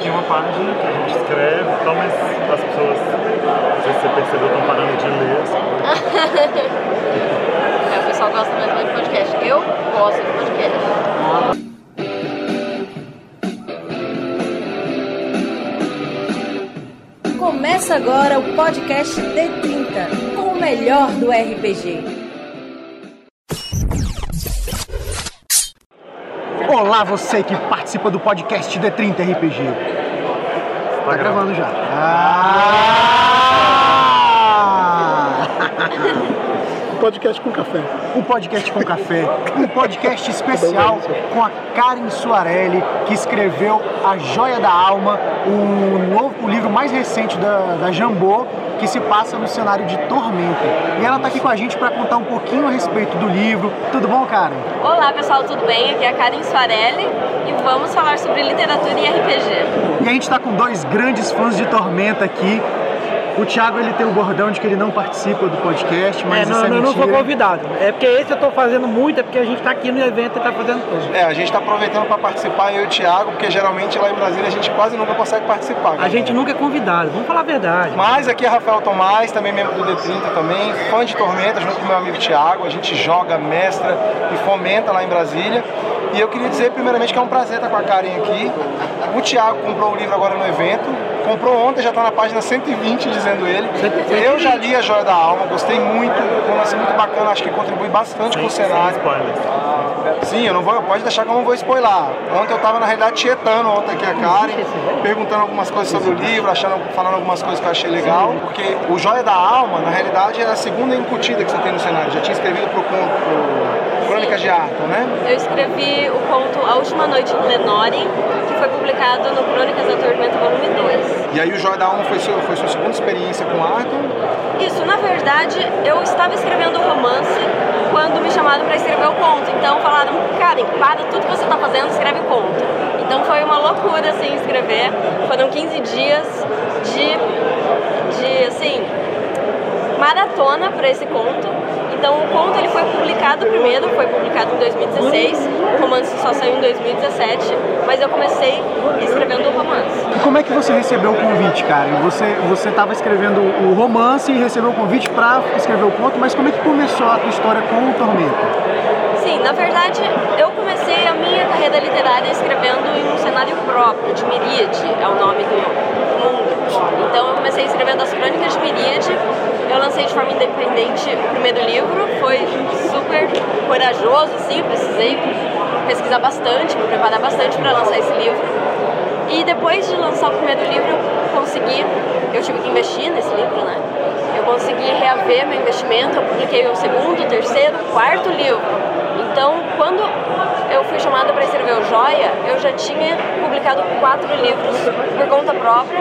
Tem uma página que a gente escreve, então, mas as pessoas, não sei se você percebeu, estão parando de ler. é, o pessoal gosta mesmo de podcast. Eu gosto de podcast. Começa agora o podcast D30, com o melhor do RPG. Olá, você que participa do podcast D30 RPG. Tá, gravando já. Ah! Podcast com café. Um podcast com café. Um podcast especial com a Karen Suarelli, que escreveu A Joia da Alma, o, novo, o livro mais recente da, da Jambô, que se passa no cenário de Tormenta. E ela está aqui com a gente para contar um pouquinho a respeito do livro. Tudo bom, Karen? Olá, pessoal, tudo bem? Aqui é a Karen Suarelli e vamos falar sobre literatura e RPG. E a gente está com dois grandes fãs de Tormenta aqui. O Thiago ele tem o bordão de que ele não participa do podcast, mas é, não, isso é não, mentira. não sou convidado. É porque esse eu estou fazendo muito, é porque a gente está aqui no evento e está fazendo tudo. É, a gente está aproveitando para participar, eu e o Thiago, porque geralmente lá em Brasília a gente quase nunca consegue participar. A gente nunca é convidado, vamos falar a verdade. Mas aqui é Rafael Tomás, também membro do D30 também, fã de Tormenta, junto com meu amigo Thiago. A gente joga, mestra e fomenta lá em Brasília. E eu queria dizer primeiramente que é um prazer estar com a Karen aqui. O Thiago comprou o livro agora no evento. Comprou ontem, já está na página 120, dizendo ele. Eu já li A Joia da Alma, gostei muito, um lance muito bacana, acho que contribui bastante com o cenário. Sim, eu não vou, pode deixar que eu não vou spoiler. Ontem eu estava na realidade tietando ontem aqui a Karen, perguntando algumas coisas sobre o livro, achando, falando algumas coisas que eu achei legal, porque o Joia da Alma, na realidade, é a segunda incutida que você tem no cenário. Já tinha escrevido pro, pro Crônicas de Arthur, né? Eu escrevi o conto A Última Noite em Lenore, que foi publicado no Crônicas da Tormenta, volume 2. E aí o Alma foi, seu, foi sua segunda experiência com Arthur? Isso, na verdade, eu estava escrevendo um romance quando me chamaram para escrever o conto. Então falaram, Karen, para tudo que você está fazendo, escreve o conto. Então foi uma loucura, assim, escrever. Foram 15 dias de, de assim, maratona para esse conto. Então o conto ele foi publicado primeiro, foi publicado em 2016, o romance só saiu em 2017, mas eu comecei escrevendo o romance. E como é que você recebeu o convite, Karen? Você você estava escrevendo o romance e recebeu o convite para escrever o conto, mas como é que começou a tua história com o Tormenta? Sim, na verdade eu comecei a minha carreira literária escrevendo em um cenário próprio, de Miríade, é o nome do mundo. Então eu comecei escrevendo as crônicas de Miríade, eu lancei de forma independente o primeiro livro, foi super corajoso, assim, precisei pesquisar bastante, me preparar bastante para lançar esse livro. E depois de lançar o primeiro livro, eu consegui, eu tive que investir nesse livro, né? Eu consegui reaver meu investimento, eu publiquei o segundo, terceiro, quarto livro. Então, quando eu fui chamada para escrever o Joia, eu já tinha publicado quatro livros por conta própria.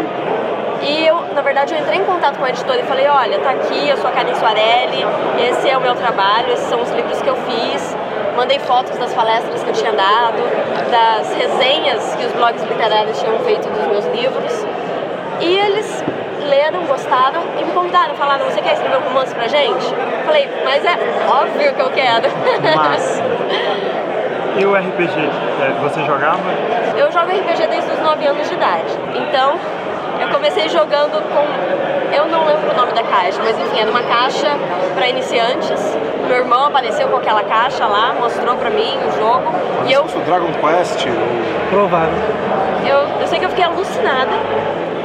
E eu, na verdade, eu entrei em contato com a editora e falei, olha, tá aqui, eu sou a Karen Suarelli, esse é o meu trabalho, esses são os livros que eu fiz. Mandei fotos das palestras que eu tinha dado, das resenhas que os blogs literários tinham feito dos meus livros. E eles leram, gostaram e me convidaram, falaram, você quer escrever um romance pra gente? Falei, mas é óbvio que eu quero. Mas, e o RPG, você jogava? Eu jogo RPG desde os 9 anos de idade. Então, eu comecei jogando com. Eu não lembro o nome da caixa, mas enfim, era uma caixa para iniciantes. Meu irmão apareceu com aquela caixa lá, mostrou pra mim o jogo. Mas e eu. O Dragon Quest? Ou... Provável. Eu, eu sei que eu fiquei alucinada.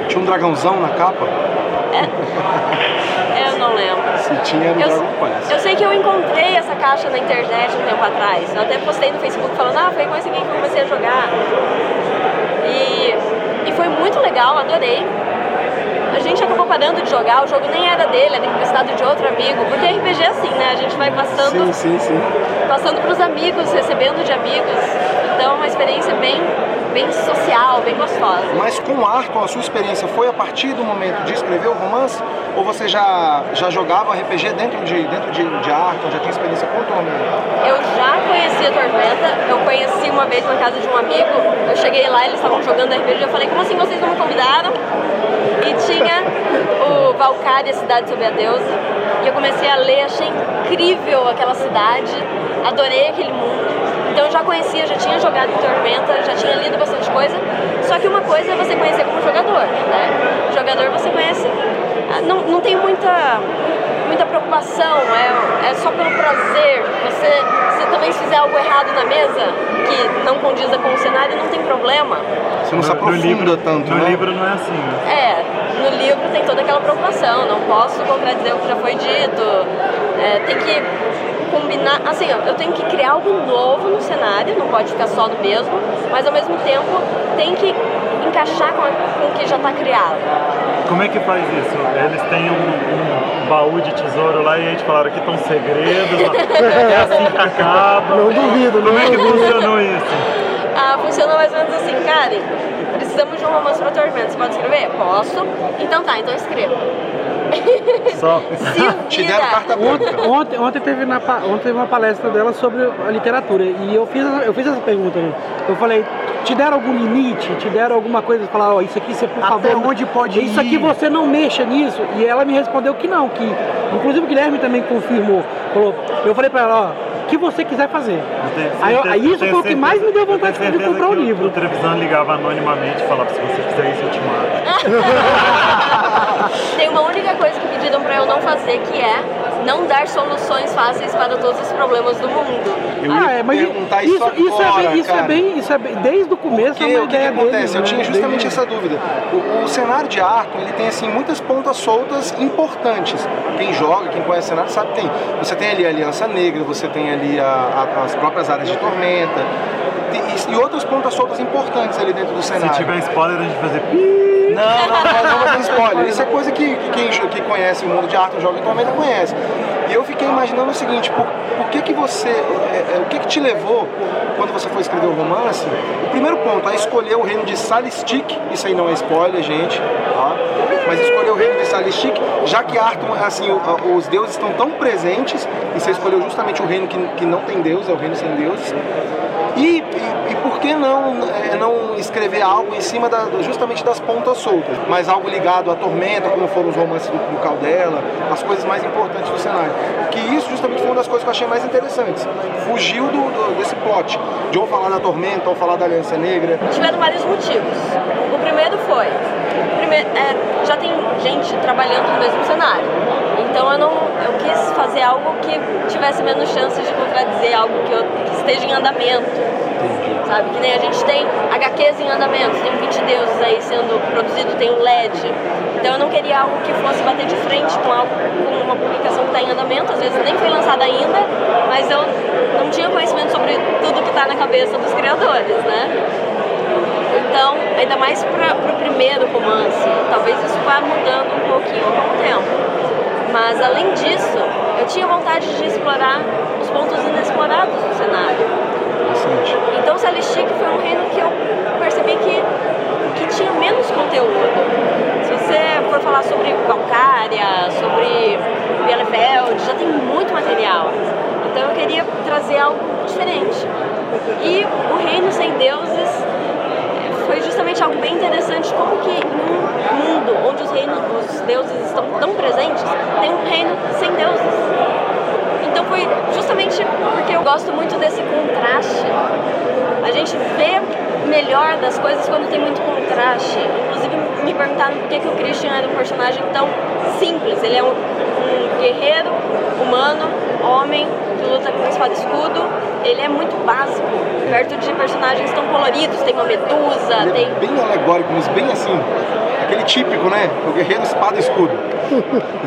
Tinha um dragãozão na capa? É, eu não lembro. Se tinha, era o Eu, Dragon Quest. eu sei que eu encontrei essa caixa na internet um tempo atrás. Eu até postei no Facebook falando, ah, foi com esse aqui que eu comecei a jogar. E foi muito legal, adorei. A gente acabou parando de jogar, o jogo nem era dele, era emprestado de outro amigo, porque RPG é assim, né? A gente vai passando, Sim, sim, sim. passando pros amigos, recebendo de amigos. Então é uma experiência bem, bem social, bem gostosa. Mas com o Arthur, a sua experiência foi a partir do momento de escrever o romance? Ou você já, já jogava RPG dentro de, dentro de, de já tinha experiência com o Tormenta? Eu já conhecia a Tormenta, eu conheci uma vez na casa de um amigo, eu cheguei lá, eles estavam jogando RPG, eu falei, como assim vocês não me convidaram? E tinha o Valkyria, Cidade Sob a Deusa, e eu comecei a ler, achei incrível aquela cidade, adorei aquele mundo. Então eu já conhecia, já tinha jogado Tormenta, já tinha lido bastante coisa. Só que uma coisa é você conhecer como jogador, né? Jogador você conhece, ah, não, não tem muita, muita preocupação, é, é só pelo prazer. Você, se também fizer algo errado na mesa, que não condiza com o cenário, não tem problema. Você não se No- no aprofunda livro, tanto, No né? livro não é assim, né? É, no livro tem toda aquela preocupação, não posso contradizer o que já foi dito, é, tem que combinar, assim, eu tenho que criar algo novo no cenário, não pode ficar só no mesmo, mas ao mesmo tempo tem que encaixar com, a- com o que já está criado. Como é que faz isso? Eles têm um, um baú de tesouro lá e aí te falaram que estão segredos, é assim que acaba. Não duvido, não Como é que funcionou isso? Ah, funciona mais ou menos assim, Karen, precisamos de um romance para Tormenta, você pode escrever? Posso. Então tá, então escreva. Só. Te deram carta Ontem, branca. ontem, ontem, teve na, ontem teve uma palestra dela sobre a literatura e eu fiz, eu fiz essa pergunta. né? Eu falei, te deram algum limite? Te deram alguma coisa? Falar, ó, isso aqui você, por Até favor. onde pode Isso aqui ir? você não mexa nisso. E ela me respondeu que não, que. Inclusive o Guilherme também confirmou. Falou, eu falei pra ela, ó, o que você quiser fazer. Tenho Aí, eu- aí isso foi o que mais me deu vontade de comprar o que livro. O televisão ligava anonimamente e falava: se você fizer isso, eu te mato. Tem uma única coisa que pediram para eu não fazer, que é não dar soluções fáceis para todos os problemas do mundo. Eu ah, é, mas perguntar isso, isso, isso, é bem, isso é cara. bem, isso é bem, desde o começo é Porque uma o que, que ideia acontece? deles, eu né? tinha justamente Desde- essa dúvida. O, o cenário de Arkham, ele tem assim muitas pontas soltas importantes. Quem joga, quem conhece o cenário sabe que tem. Você tem ali a Aliança Negra, você tem ali a- a- as próprias áreas de tormenta e, e outras pontas soltas importantes ali dentro do Se cenário. tiver spoiler, a gente vai fazer. Não, não, não, não vai ter spoiler. Isso é coisa que, que quem que conhece o mundo de Arkham, joga em tormenta conhece. E eu fiquei imaginando o seguinte, por, por que que você, é, é, o que que te levou, quando você foi escrever o romance, o primeiro ponto, a escolher o reino de Salistic, isso aí não é spoiler, gente, tá? mas escolher o reino de Salistic, já que Arthur, assim, o- os deuses estão tão presentes, e você escolheu justamente o reino que, que não tem deus, é o reino sem deuses, e, e por que não, é, não escrever algo em cima da- justamente das pontas soltas, mas algo ligado à tormenta, como foram os romances do, do Caldela, as coisas mais importantes do cenário. Que isso justamente foi uma das coisas que eu achei mais interessantes. Fugiu do, do- desse plot, de ou falar da tormenta, ou falar da Aliança Negra. Tiveram vários motivos. O primeiro foi, primeiro, é, já tem gente trabalhando no mesmo cenário. Então eu não, eu quis fazer algo que tivesse menos chances de contradizer algo que, eu- que esteja em andamento. Sabe? Que nem a gente tem HQs em andamento, tem 20 deuses aí sendo produzido, tem o LED. Então eu não queria algo que fosse bater de frente com algo, com uma publicação que está em andamento, às vezes nem foi lançada ainda, mas eu não tinha conhecimento sobre tudo que está na cabeça dos criadores, né? Então, ainda mais para o primeiro romance, talvez isso vá mudando um pouquinho com o tempo. Mas além disso, eu tinha vontade de explorar os pontos inexplorados do cenário. Interessante. Então, Celestic foi um reino que eu percebi que, que tinha menos conteúdo. Se você for falar sobre Valkyria, sobre Bielefeld, já tem muito material. Então, eu queria trazer algo diferente. E o Reino Sem Deuses foi justamente algo bem interessante, como que num mundo onde os reinos, os deuses estão tão presentes, tem um reino sem deuses. Então foi justamente porque eu gosto muito desse contraste. A gente vê melhor das coisas quando tem muito contraste. Inclusive me perguntaram por que, que o Christian era um personagem tão simples. Ele é um, um guerreiro humano, homem, que luta com espada e escudo. Ele é muito básico, perto de personagens tão coloridos. Tem uma medusa, Ele tem é bem alegórico, mas bem assim, aquele típico, né? O guerreiro espada e escudo.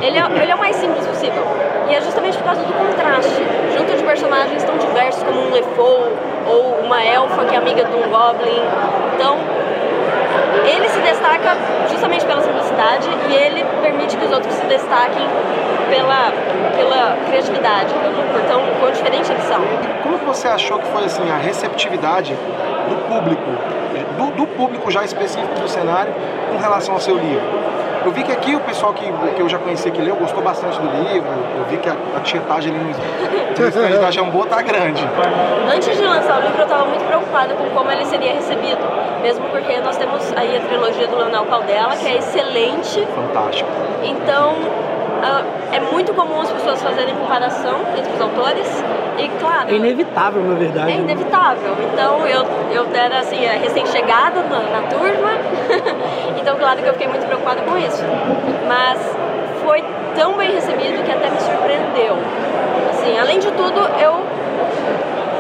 Ele é, ele é o mais simples possível. E é justamente por causa do contraste. Junto de personagens tão diversos como um Lefou ou uma elfa que é amiga de um Goblin. Então, ele se destaca justamente pela simplicidade e ele permite que os outros se destaquem pela, pela criatividade, pelo, por tão quão diferente eles são. Como que você achou que foi assim a receptividade do público, do, do público já específico do cenário com relação ao seu livro? Eu vi que aqui o pessoal que, que eu já conheci que leu gostou bastante do livro. Eu vi que a, a tietagem ali no, stand da Jambô tá grande. Antes de lançar o livro, eu estava muito preocupada com como ele seria recebido, mesmo porque nós temos aí a trilogia do Leonel Caldela, que é excelente, Fantástico. Então, ah, é muito comum as pessoas fazerem comparação entre os autores. E claro. É inevitável, na verdade. É inevitável. Então eu, eu era assim, recém-chegada na, na turma, então claro que eu fiquei muito preocupada com isso. Mas foi tão bem recebido que até me surpreendeu. Assim, além de tudo, eu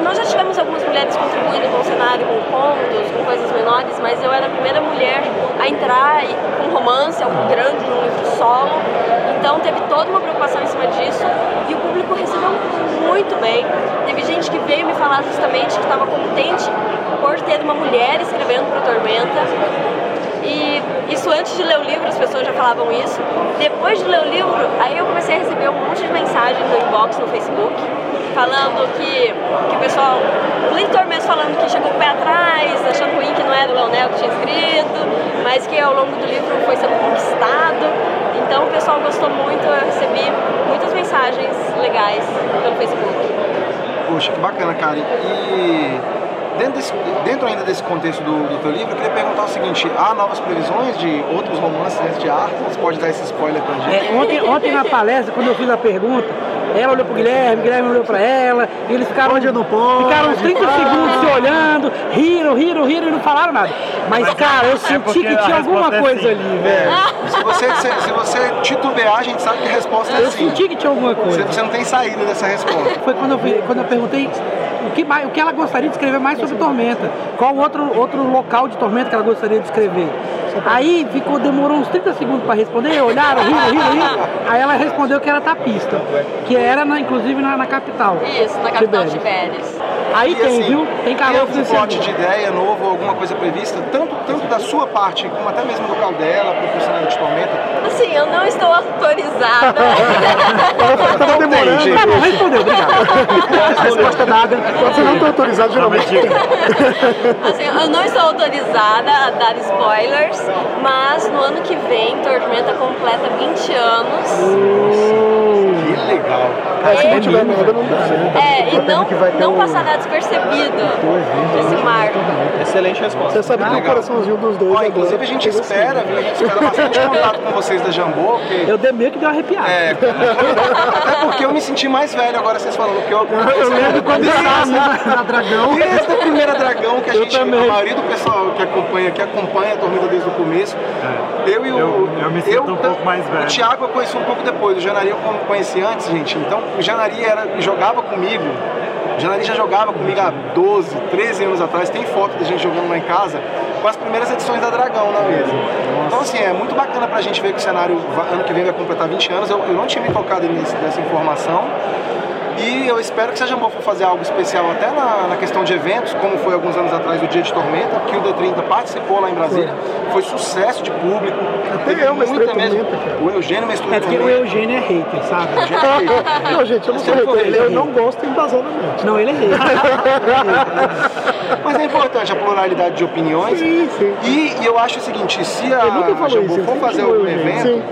nós já tivemos algumas mulheres contribuindo com o cenário, com contos, com coisas menores, mas eu era a primeira mulher a entrar com romance, algo grande, num livro solo. Então teve toda uma preocupação em cima disso e o público recebeu muito bem. Teve gente que veio me falar justamente que estava contente por ter uma mulher escrevendo para Tormenta. E isso antes de ler o livro, as pessoas já falavam isso. Depois de ler o livro, aí eu comecei a receber um monte de mensagens no inbox no Facebook falando que, que o pessoal, o leitor mesmo falando que chegou o pé atrás, achando ruim que não era o Leonel que tinha escrito, mas que ao longo do livro foi sendo conquistado. Então o pessoal gostou muito, eu recebi muitas mensagens legais pelo Facebook. Poxa, que bacana, cara. E dentro, desse, dentro ainda desse contexto do, do teu livro, eu queria perguntar o seguinte: há novas previsões de outros romances dentro de arte? Você pode dar esse spoiler pra gente? É, ontem, ontem na palestra, quando eu fiz a pergunta, ela olhou pro Guilherme, o Guilherme olhou pra ela, e eles ficaram, Pode ou não pode? ficaram uns 30 Ah. segundos se olhando, riram, riram, riram e não falaram nada. Mas, Mas cara, é- eu é senti que tinha alguma é coisa sim. ali, velho. Se você, se, se você titubear, a gente sabe que a resposta é Eu sim. senti que tinha alguma Você, coisa. você não tem saída dessa resposta. Foi quando eu, quando eu perguntei o que, mais, o que ela gostaria de escrever mais sobre Tormenta. Qual outro, outro local de Tormenta que ela gostaria de escrever. Aí ficou, demorou uns 30 segundos para responder, olharam, riram, riram, riram. Aí ela respondeu que era tapista, que era na, inclusive na, na capital. Isso, na capital Tibério. Tibéris. Aí E, tem, assim, viu? Tem Tem caroço algum livro. de ideia novo, alguma coisa prevista, tanto, tanto da sua parte, como até mesmo do Caldela, para o cenário de Tormenta? Assim, eu não estou autorizada. Tava demorando. gente. Tá bom, respondeu, obrigado. Resposta dada. Quando você não está autorizado, geralmente tem. Assim, eu não estou autorizada a dar spoilers, mas no ano que vem, Tormenta completa 20 anos. Que. É, se não tiver nada, não dá. né? É, e não, que não passará despercebido esse marco. Excelente resposta. Você sabe que o Legal. coraçãozinho dos dois Ó, agora inclusive a gente espera, assim. viu? A gente espera bastante contato com vocês da Jambô, porque. Eu dei meio que deu uma arrepiada. É, até porque eu me senti mais velho agora vocês falando, porque eu Eu lembro quando estava na, na Dragão. desde a primeira Dragão que a Eu gente, também. a maioria do pessoal que acompanha, que acompanha a Tormenta desde o começo, eu e o. Eu- eu me sinto um pouco mais velho. O Thiago eu conheci um pouco depois, o Janari eu conheci antes, gente. Então o Janari era, jogava comigo. O Janari já jogava comigo há 12, 13 anos atrás. Tem foto da gente jogando lá em casa com as primeiras edições da Dragão na mesa. Então, assim, é muito bacana pra gente ver que o cenário ano que vem vai completar 20 anos. Eu, eu não tinha me tocado nessa informação. E eu espero que seja bom for fazer algo especial até na, na questão de eventos, como foi alguns anos atrás o Dia de Tormenta, que o D30 participou lá em Brasília. Foi sucesso de público. Até eu muita mesmo. Tormenta. O Eugênio mestrou É porque o. Eugênio é hater, sabe? Não, gente, eu não sou foi hater. Eu não gosto embasadamente. Não, ele é hater. Mas é importante a pluralidade de opiniões. Sim, sim. E, e eu acho o seguinte, se a Jambu for fazer algum Eugênio. evento Sim.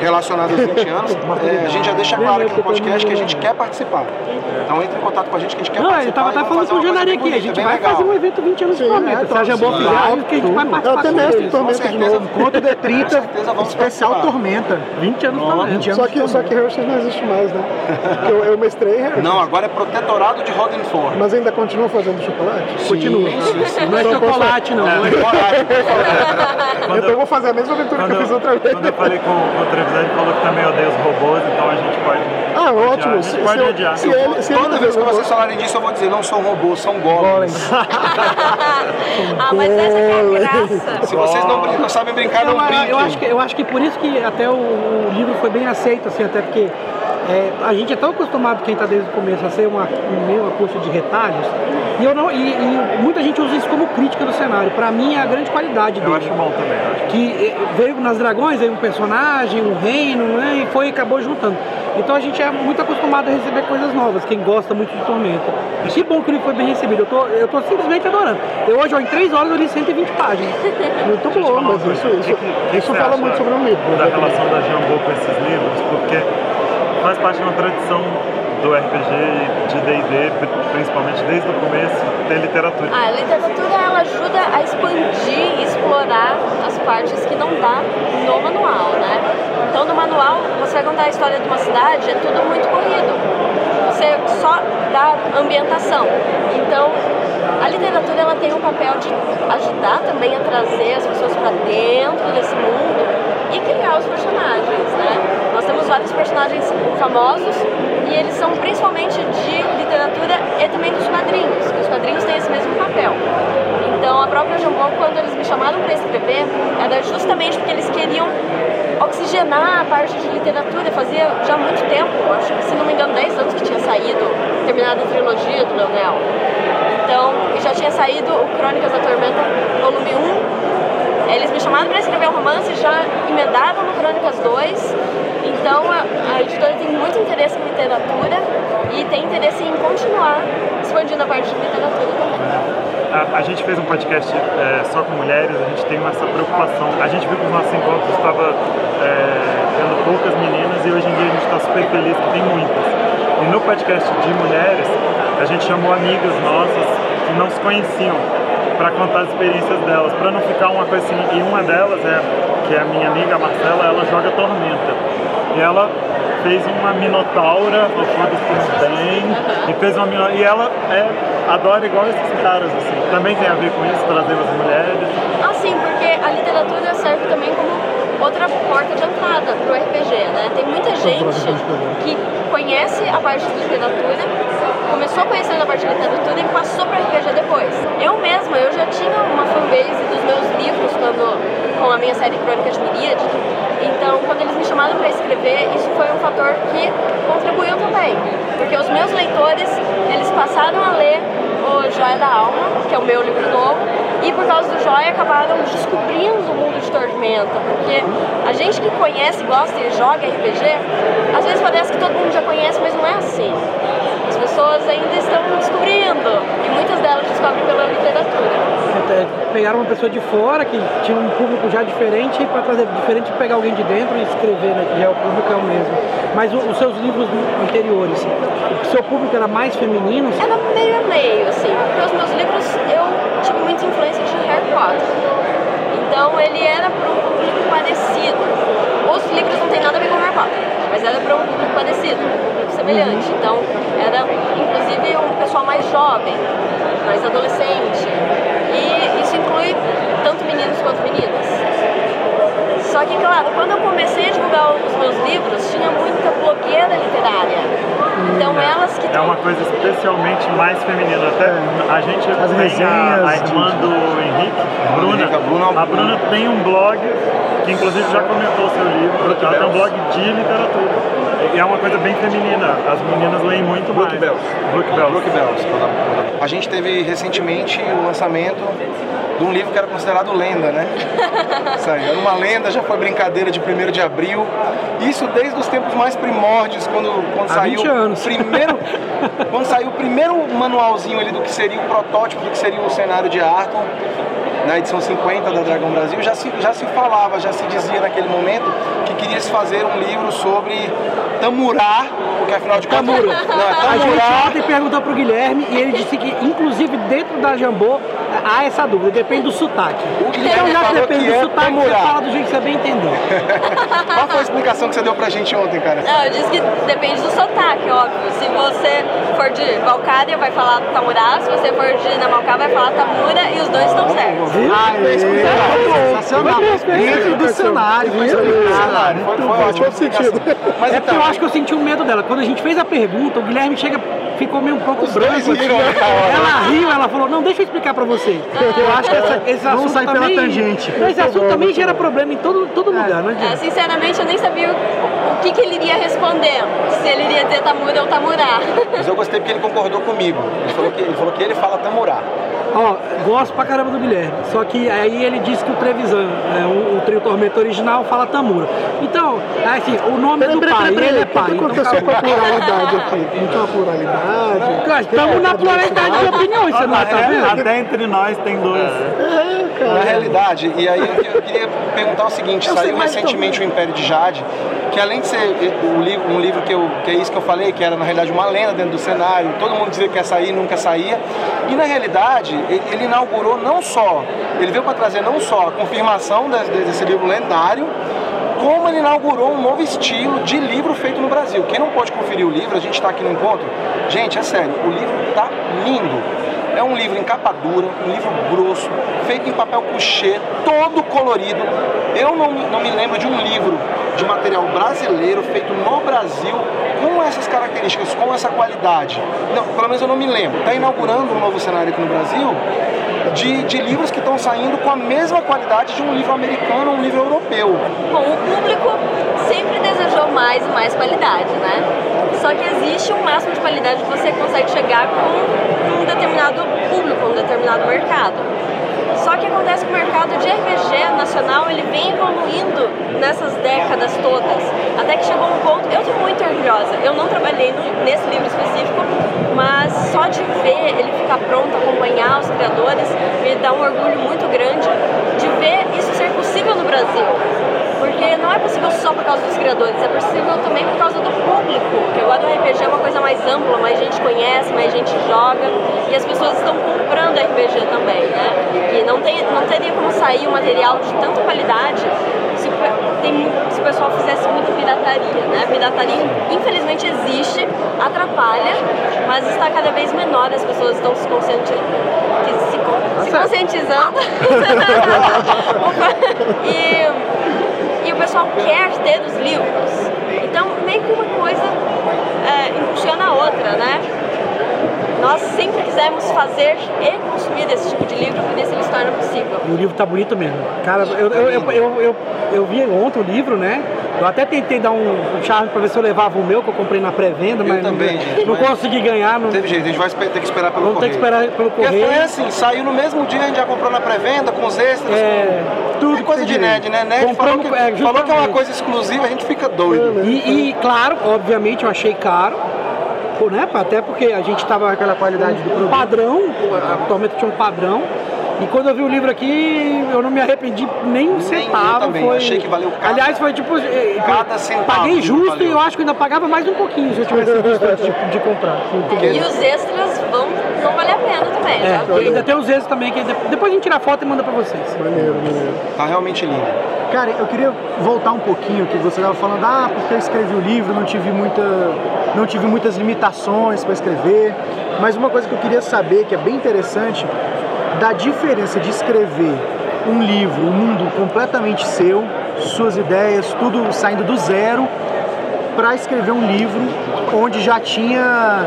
Relacionado aos 20 anos, é, a gente já deixa claro aqui no podcast que a gente quer participar. Então entre em contato com a gente que a gente quer Não, participar. ele tava e até falando com o Janari aqui. A gente vai legal. fazer um evento 20 anos de Sim, Tormenta. é, Se a Jambô sim. fizer, acho que a gente vai Eu participar até com mestre. Tormenta Com de certeza. novo. Conto Com D30, certeza vamos especial participar. Tormenta. 20 anos Ó, também. 20 anos só que, só que Hershey não existe mais, né? Porque eu, eu mestrei Hershey. Não, agora é protetorado de Rodenford. Mas ainda continua fazendo chocolate? Continua. sim, sim. Não é Então, chocolate, não. É. Quando Então eu vou fazer a mesma aventura que eu eu, fiz outra vez. quando eu falei com, com ele falou que também odeia os robôs, então a gente pode. Ah, adiar. ótimo. A Se, gente pode se, adiar. se ele, se Toda vez que vocês falarem disso, eu vou dizer, não são robôs, são golems. Ah, mas essa que é a graça. Se vocês não, brin- não sabem brincar, Eu, não eu, brinquem. eu acho que, eu acho que por isso que até o, o livro foi bem aceito, assim, até porque é, a gente é tão acostumado, quem está desde o começo, a ser uma, um meio curso de retalhos, e, eu não, e, e muita gente usa isso como crítica do cenário. Para mim é a grande qualidade Eu dele. acho bom também. eu acho. que veio nas dragões, veio um personagem, um reino, né? E foi e acabou juntando. Então a gente é muito acostumado a receber coisas novas, quem gosta muito de Tormenta. E que bom que ele foi bem recebido. Eu tô, eu tô simplesmente adorando. Eu hoje, ó, em 3 horas, eu li 120 páginas. Muito eu bom, mas isso, isso, que que- que isso você fala muito sobre o livro. Da né? relação da Jambô com esses livros, porque faz parte de uma tradição do RPG de D&D, principalmente desde o começo, ter literatura. A literatura ela ajuda a expandir e explorar as partes que não dá no manual, né? Então no manual você vai contar a história de uma cidade, é tudo muito corrido. você só dá ambientação. Então, a literatura ela tem o papel de ajudar também a trazer as pessoas para dentro desse mundo e criar os personagens, temos vários personagens famosos e eles são principalmente de literatura e também dos quadrinhos, que os quadrinhos têm esse mesmo papel. Então, a própria Jambon, quando eles me chamaram para escrever, era justamente porque eles queriam oxigenar a parte de literatura. Fazia já muito tempo, acho que se não me engano, 10 anos que tinha saído, terminada a trilogia do Leonel. Então, já tinha saído o Crônicas da Tormenta, volume 1. Eles me chamaram para escrever um romance, já emendavam no Crônicas 2. Então, a, a editora tem muito interesse em literatura e tem interesse em continuar expandindo a parte de literatura também. A, a, gente fez um podcast é, só com mulheres, a gente tem essa preocupação. A gente viu que os nossos encontros estavam é, tendo poucas meninas e hoje em dia a gente está super feliz que tem muitas. E no podcast de mulheres, a gente chamou amigas nossas que não se conheciam para contar as experiências delas, para não ficar uma coisa assim. E uma delas é que é a minha amiga a Marcela, ela joga Tormenta. E ela fez uma minotaura, foda-se bem, e fez uma minotaura, e ela é, adora igual esses caras, assim. Também tem a ver com isso, trazer as mulheres. Ah, sim, porque a literatura serve também como outra porta de entrada pro RPG, né? Tem muita gente que conhece a parte de literatura, começou conhecendo a parte de literatura e passou para RPG depois. Eu mesma, eu já tinha uma fanbase dos meus livros quando com a minha série Crônicas de Miríade, então, quando eles me chamaram para escrever, isso foi um fator que contribuiu também, porque os meus leitores, eles passaram a ler o Joia da Alma, que é o meu livro novo, e por causa do Joia acabaram descobrindo o mundo de Tormenta, porque a gente que conhece, gosta e joga RPG, às vezes parece que todo mundo já conhece, mas não é assim. As pessoas ainda estão descobrindo, e muitas delas descobrem pela literatura. Até pegaram uma pessoa de fora que tinha um público já diferente para trazer diferente pegar alguém de dentro e escrever, né? Que já o público é o mesmo. Mas o, os seus livros anteriores, o seu público era mais feminino? Era meio a meio, assim, porque os meus livros eu tive muita influência de Harry Potter. Então ele era para um público parecido. Os livros não tem nada a ver com Harry Potter, mas era para um público parecido, um público semelhante. Uhum. Então era inclusive um pessoal mais jovem, mais adolescente. E isso inclui tanto meninos quanto meninas. Só que, claro, quando eu comecei a divulgar os meus livros, tinha muita blogueira literária. Então é, elas que É uma coisa especialmente mais feminina. Até a gente As tem resenhas, a, a irmã do Henrique, Bruna. Henrique, a Bruna- a Bruna tem um blog que inclusive já comentou o seu livro. Ela tem um blog de literatura. E é uma coisa bem feminina. As meninas leem muito Book mais. Bells. Bells. Brook Bells. a- A gente teve recentemente o lançamento de um livro que era considerado lenda, né? Isso aí, era uma lenda, já foi brincadeira de 1 de abril. Isso desde os tempos mais primórdios, quando, quando Há saiu 20 anos. o primeiro. quando saiu o primeiro manualzinho ali do que seria o protótipo do que seria o cenário de Arton, na edição 50 da Dragão Brasil, já se, já se falava, já se dizia naquele momento que queria se fazer um livro sobre Tamurá, porque afinal de contas. Tamura. Não, é A gente Tamurá. ontem perguntou pro Guilherme e ele disse que, inclusive, dentro da Jambô, há essa dúvida, depende do sotaque. Então, já que depende que do é sotaque, você fala do jeito que você bem entender. Qual foi a explicação que você deu pra gente ontem, cara? Não, eu disse que depende do sotaque, óbvio. Se você for de Valcária, vai falar Tamurá. Se você for de Namalcá, vai falar Tamura e os dois estão certos. Aê, sensacional. Dentro do cenário, foi explicado. Foi, ótimo. Faz sentido. Mas É porque então, eu acho que eu senti o medo dela. Quando a gente fez a pergunta, o Guilherme chega, ficou meio um pouco Os branco. assim. hora. Ela riu, ela falou, não, deixa eu explicar pra você. Eu acho que essa, esse Vamos assunto sair pela também, tangente. Esse assunto também gera problema em todo, todo lugar, não É, sinceramente, eu nem sabia o, o que, que ele iria responder. Se ele iria dizer Tamura ou Tamurá. mas eu gostei porque ele concordou comigo. Ele falou que ele, falou que ele fala Tamurá. Ó, gosto pra caramba do Guilherme. Só que aí ele disse que o Trevisan, é, o, o trio Tormento original, fala Tamura. Então, assim, o nome Peraí, do peraí, pai, peraí, ele é pai. O que Então, aconteceu com a pluralidade aqui? Não tinha uma pluralidade? Estamos na pluralidade de opiniões, você não tá é, vendo? Até entre nós tem dois. É, cara. Na realidade, e aí eu, que- queria perguntar o seguinte, Eu saiu recentemente o Império de Jade, que além de ser livro, um livro que, eu, que é isso que eu falei, que era na realidade uma lenda dentro do cenário, todo mundo dizia que ia sair, nunca saía, e na realidade ele, inaugurou não só, ele veio para trazer não só a confirmação desse, livro lendário, como ele inaugurou um novo estilo de livro feito no Brasil. Quem não pode conferir o livro, a gente está aqui no encontro. Gente, é sério, o livro tá lindo. É um livro em capa dura, um livro grosso, feito em papel couché, todo colorido. Eu não, não me lembro de um livro de material brasileiro feito no Brasil com essas características, com essa qualidade. Não, pelo menos eu não me lembro. Está inaugurando um novo cenário aqui no Brasil de, de livros que estão saindo com a mesma qualidade de um livro americano ou um livro europeu. Bom, o público sempre desejou mais e mais qualidade, né? Só que existe um máximo de qualidade que você consegue chegar com um determinado público, um determinado mercado. Só que acontece que o mercado de RPG nacional ele vem evoluindo nessas décadas todas. Até que chegou um ponto, eu estou muito orgulhosa. Eu não trabalhei no- nesse livro específico, mas só de ver ele ficar pronto, acompanhar os criadores, me dá um orgulho muito grande de ver isso ser possível no Brasil. Porque não é possível só por causa dos criadores, é possível também por causa do público. Porque agora o RPG é uma coisa mais ampla, mais gente conhece, mais gente joga. E as pessoas estão comprando RPG também, né? E não, tem, não teria como sair um material de tanta qualidade se tem, se o pessoal fizesse muita pirataria, né? A pirataria, infelizmente, existe, atrapalha, mas está cada vez menor. As pessoas estão se conscientizando. Se, con- se conscientizando. e, pessoal quer ter os livros. Então, meio que uma coisa é, impulsiona a outra, né? Nós sempre quisemos fazer e consumir esse tipo de livro e nesse ele se torna possível. E o livro tá bonito mesmo. Cara, eu, eu, eu, eu, eu, eu vi ontem o livro, né? Eu até tentei dar um, um charme pra ver se eu levava o meu, que eu comprei na pré-venda, mas não- também, gente, não, mas- consegui ganhar. Não, Não teve jeito, a gente vai ter que esperar pelo Vamos ter correio. que esperar pelo Porque correio. foi assim, saiu no mesmo dia, a gente já comprou na pré-venda, com os extras. É, com... tudo é coisa de nerd, né? Nerd falou que, é, falou que é uma coisa exclusiva, a gente fica doido. E, e, claro, obviamente eu achei caro, pô, né? Até porque a gente tava aquela qualidade do padrão, a Tormenta tinha um padrão. E quando eu vi o livro aqui, eu não me arrependi nem um eu centavo. também, foi... achei que valeu cada- Aliás, foi tipo. eh, cada centavo Paguei justo valeu. e eu acho que ainda pagava mais um pouquinho se eu tivesse visto antes de, de comprar. E os extras vão, não vale a pena também, É, tá? e ainda tem os extras também, que de- depois a gente tira a foto e manda pra vocês. Maneiro, maneiro. Tá realmente lindo. Cara, eu queria voltar um pouquinho que você estava falando, ah, porque eu escrevi o livro, não tive muita, não tive muitas limitações para escrever. Mas uma coisa que eu queria saber, que é bem interessante, da diferença de escrever um livro, um mundo completamente seu, suas ideias, tudo saindo do zero, para escrever um livro onde já tinha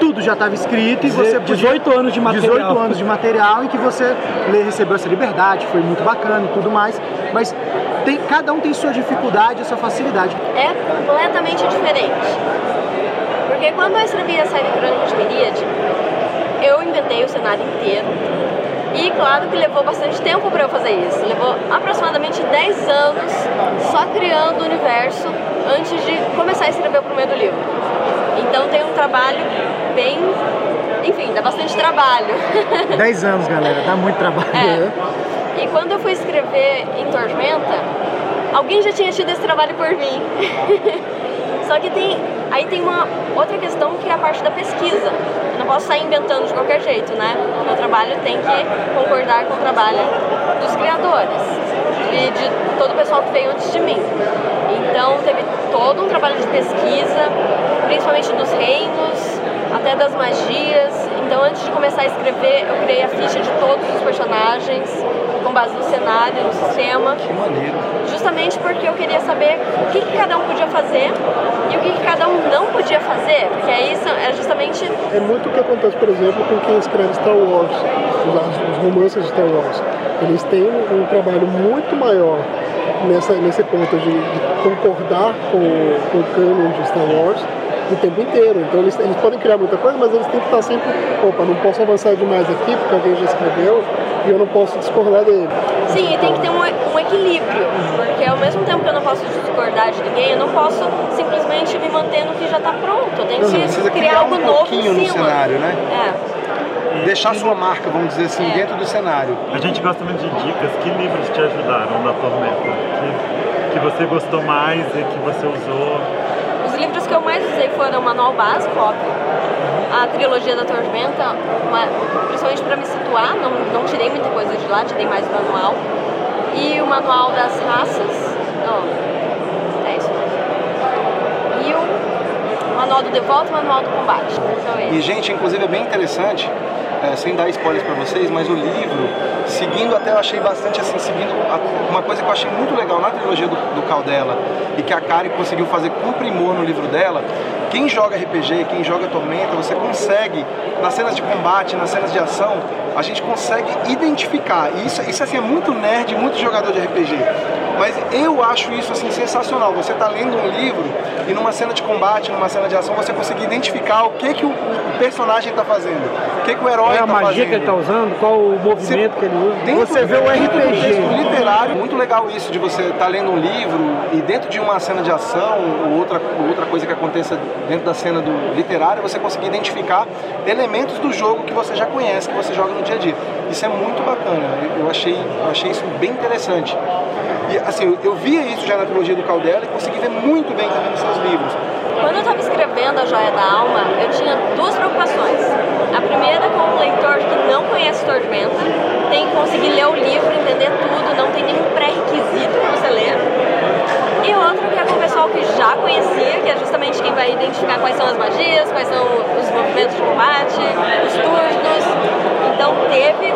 tudo já estava escrito e você podia- 18 anos de material. 18 anos de material em que você lê- recebeu essa liberdade, foi muito bacana e tudo mais, mas tem, cada um tem sua dificuldade e sua facilidade. é completamente diferente. Porque quando eu escrevi a série Crônica de Miríade, eu inventei o cenário inteiro. E claro que levou bastante tempo para eu fazer isso. Levou aproximadamente 10 anos só criando o universo antes de começar a escrever o primeiro livro. Então tem um trabalho bem. Enfim, dá bastante trabalho. 10 anos, galera, dá muito trabalho. É. E quando eu fui escrever em Tormenta, alguém já tinha tido esse trabalho por mim. Só que tem, aí tem uma outra questão que é a parte da pesquisa. Eu não posso sair inventando de qualquer jeito, né? O meu trabalho tem que concordar com o trabalho dos criadores e de todo o pessoal que veio antes de mim. Então teve todo um trabalho de pesquisa, principalmente dos reinos, até das magias. Então antes de começar a escrever, eu criei a ficha de todos os personagens com base no cenário, no sistema. Que maneiro. Justamente porque eu queria saber o que, que cada um podia fazer e o que, que cada um não podia fazer, porque aí são- é justamente É muito o que acontece, por exemplo, com quem escreve Star Wars, os, os romances de Star Wars. Eles têm um, um trabalho muito maior nessa, nesse ponto de, de concordar com, com o canon de Star Wars o tempo inteiro. Então eles, eles podem criar muita coisa, mas eles têm que estar sempre, opa, não posso avançar demais aqui porque alguém já escreveu e eu não posso discordar dele. Sim, e tem que ter um, um equilíbrio, porque ao mesmo tempo que eu não posso discordar de ninguém, eu não posso simplesmente me manter no que já está pronto. Eu tenho que criar criar algo um novo pouquinho em no cima. cenário, né? É. Deixar sua marca, vamos dizer assim, É. dentro do cenário. A gente gosta muito de dicas. Que livros te ajudaram na Tormenta? Que, que você gostou mais e que você usou? Os livros que eu mais usei foram o Manual Básico, óbvio, a trilogia da Tormenta, uma- principalmente para me situar, não, não tirei muita coisa de lá, tirei mais o manual, e o Manual das Raças, Não. É isso mesmo. E o manual do De Volta e o manual do combate. São E, esses. gente, inclusive é bem interessante, é, sem dar spoilers pra vocês, mas o livro, seguindo até eu achei bastante assim, seguindo a- uma coisa que eu achei muito legal na trilogia do, do Caldela e que a Kari conseguiu fazer com primor no livro dela. Quem joga RPG, quem joga Tormenta, você consegue, nas cenas de combate, nas cenas de ação, a gente consegue identificar. E isso, isso assim, é muito nerd, muito jogador de RPG. Mas eu acho isso assim sensacional. Você está lendo um livro e numa cena de combate, numa cena de ação, você conseguir identificar o que, que o, o personagem está fazendo, o que, que o herói Qual é a está magia fazendo. que ele tá usando? Qual o movimento que ele usa? Dentro, Você vê o RPG. texto literário, muito legal isso de você estar lendo um livro e dentro de uma cena de ação ou outra, ou outra coisa que aconteça dentro da cena do literário, você conseguir identificar elementos do jogo que você já conhece, que você joga no dia a dia. Isso é muito bacana. Eu achei, eu achei isso bem interessante. E assim, eu, via isso já na trilogia do Caldela e consegui ver muito bem também nos seus livros. Quando eu estava escrevendo A Joia da Alma, eu tinha duas preocupações. A primeira com o leitor que não conhece Tormenta, tem que conseguir ler o livro, entender tudo, não tem nenhum pré-requisito para você ler. E outra que é com o pessoal que já conhecia, que é justamente quem vai identificar quais são as magias, quais são os movimentos de combate, os turnos. Então teve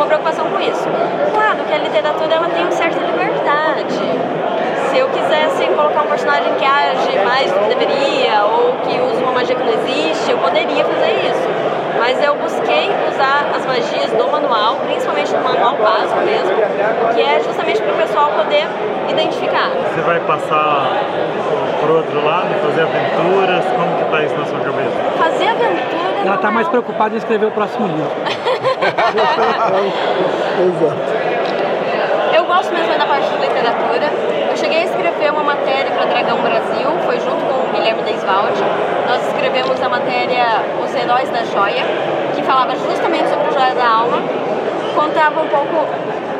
uma preocupação com isso. Claro que a literatura ela tem uma certa liberdade. Se eu quisesse colocar um personagem que age mais do que deveria ou que usa uma magia que não existe, eu poderia fazer isso. Mas eu busquei usar as magias do manual, principalmente do manual básico mesmo, que é justamente para o pessoal poder identificar. Você vai passar pro outro lado, fazer aventuras? Como que tá isso na sua cabeça? Fazer aventura. Ela não tá é mais preocupada em escrever o próximo livro. Exato. Eu gosto mesmo da parte de literatura. Eu cheguei a escrever uma matéria para Dragão Brasil, foi junto com o Guilherme Deiswald. Nós escrevemos a matéria Os Heróis da Joia, que falava justamente sobre a Joia da Alma. Contava um pouco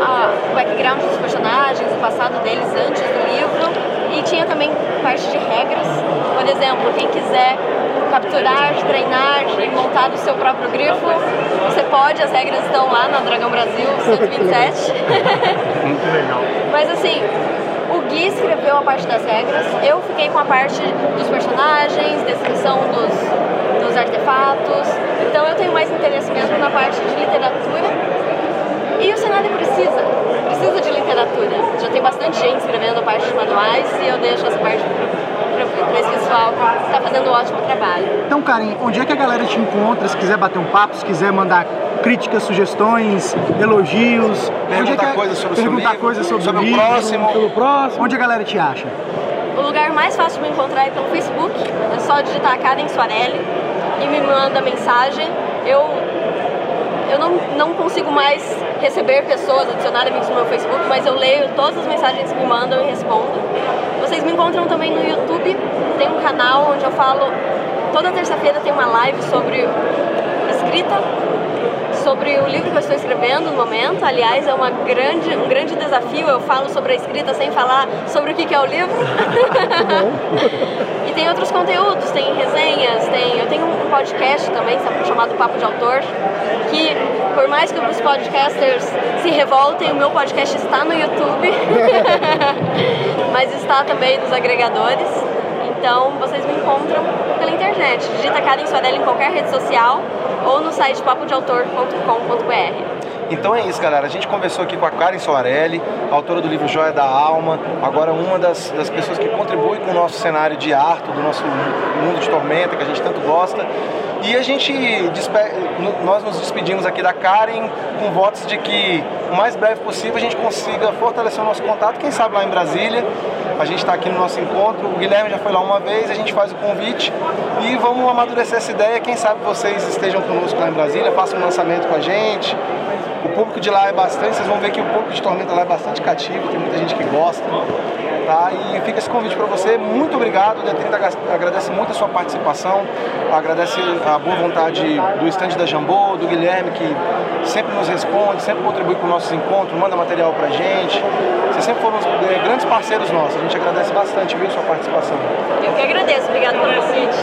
ah, o background dos personagens, o passado deles antes do livro. E tinha também parte de regras. Por exemplo, quem quiser capturar, treinar e montar o seu próprio grifo, você pode, as regras estão lá na Dragão Brasil 127. Muito legal. Mas assim, o Gui escreveu a parte das regras, eu fiquei com a parte dos personagens, descrição dos, dos artefatos. Então eu tenho mais interesse mesmo na parte de literatura. E o cenário precisa, precisa de literatura. Já tem bastante gente escrevendo a parte de manuais e eu deixo essa parte para esse pessoal que está fazendo um ótimo trabalho. Então, Karen, onde é que a galera te encontra? Se quiser bater um papo, se quiser mandar críticas, sugestões, elogios, onde é que Perguntar a- coisas sobre o seu perguntar coisas sobre, sobre o livro, próximo. Pelo próximo. Onde a galera te acha? O lugar mais fácil de me encontrar é pelo Facebook. É só digitar Karen Soarelli e me manda mensagem. Eu, eu não, não consigo mais receber pessoas, adicionar amigos no meu Facebook, mas eu leio todas as mensagens que me mandam e respondo. Vocês me encontram também no YouTube. Tem um canal onde eu falo. Toda terça-feira tem uma live sobre escrita sobre o livro que eu estou escrevendo no momento. Aliás, é uma grande, um grande desafio. Eu falo sobre a escrita sem falar sobre o que que é o livro. e tem outros conteúdos, tem resenhas, tem. Eu tenho um podcast também chamado Papo de Autor, que por mais que os podcasters se revoltem, o meu podcast está no YouTube, mas está também nos agregadores. Então vocês me encontram pela internet. Digita Karen Soarelli em qualquer rede social ou no site papodeautor.com.br. Então é isso, galera. A gente conversou aqui com a Karen Soarelli, autora do livro Joia da Alma, agora uma das, das pessoas que contribui com o nosso cenário de arte, do nosso mundo de tormenta, que a gente tanto gosta. E a gente, nós nos despedimos aqui da Karen com votos de que o mais breve possível a gente consiga fortalecer o nosso contato, quem sabe lá em Brasília. A gente está aqui no nosso encontro, o Guilherme já foi lá uma vez, a gente faz o convite e vamos amadurecer essa ideia. Quem sabe vocês estejam conosco lá em Brasília, façam um lançamento com a gente. O público de lá é bastante, vocês vão ver que o público de Tormenta lá é bastante cativo, tem muita gente que gosta. Tá? E fica esse convite para você. Muito obrigado. O D30 agra- agradece muito a sua participação, agradece a boa vontade do estande da Jambô, do Guilherme, que sempre nos responde, sempre contribui com nossos encontros, manda material pra gente. Vocês sempre foram eh, grandes parceiros nossos. A gente agradece bastante, viu, sua participação. Eu que agradeço. Obrigada pelo convite.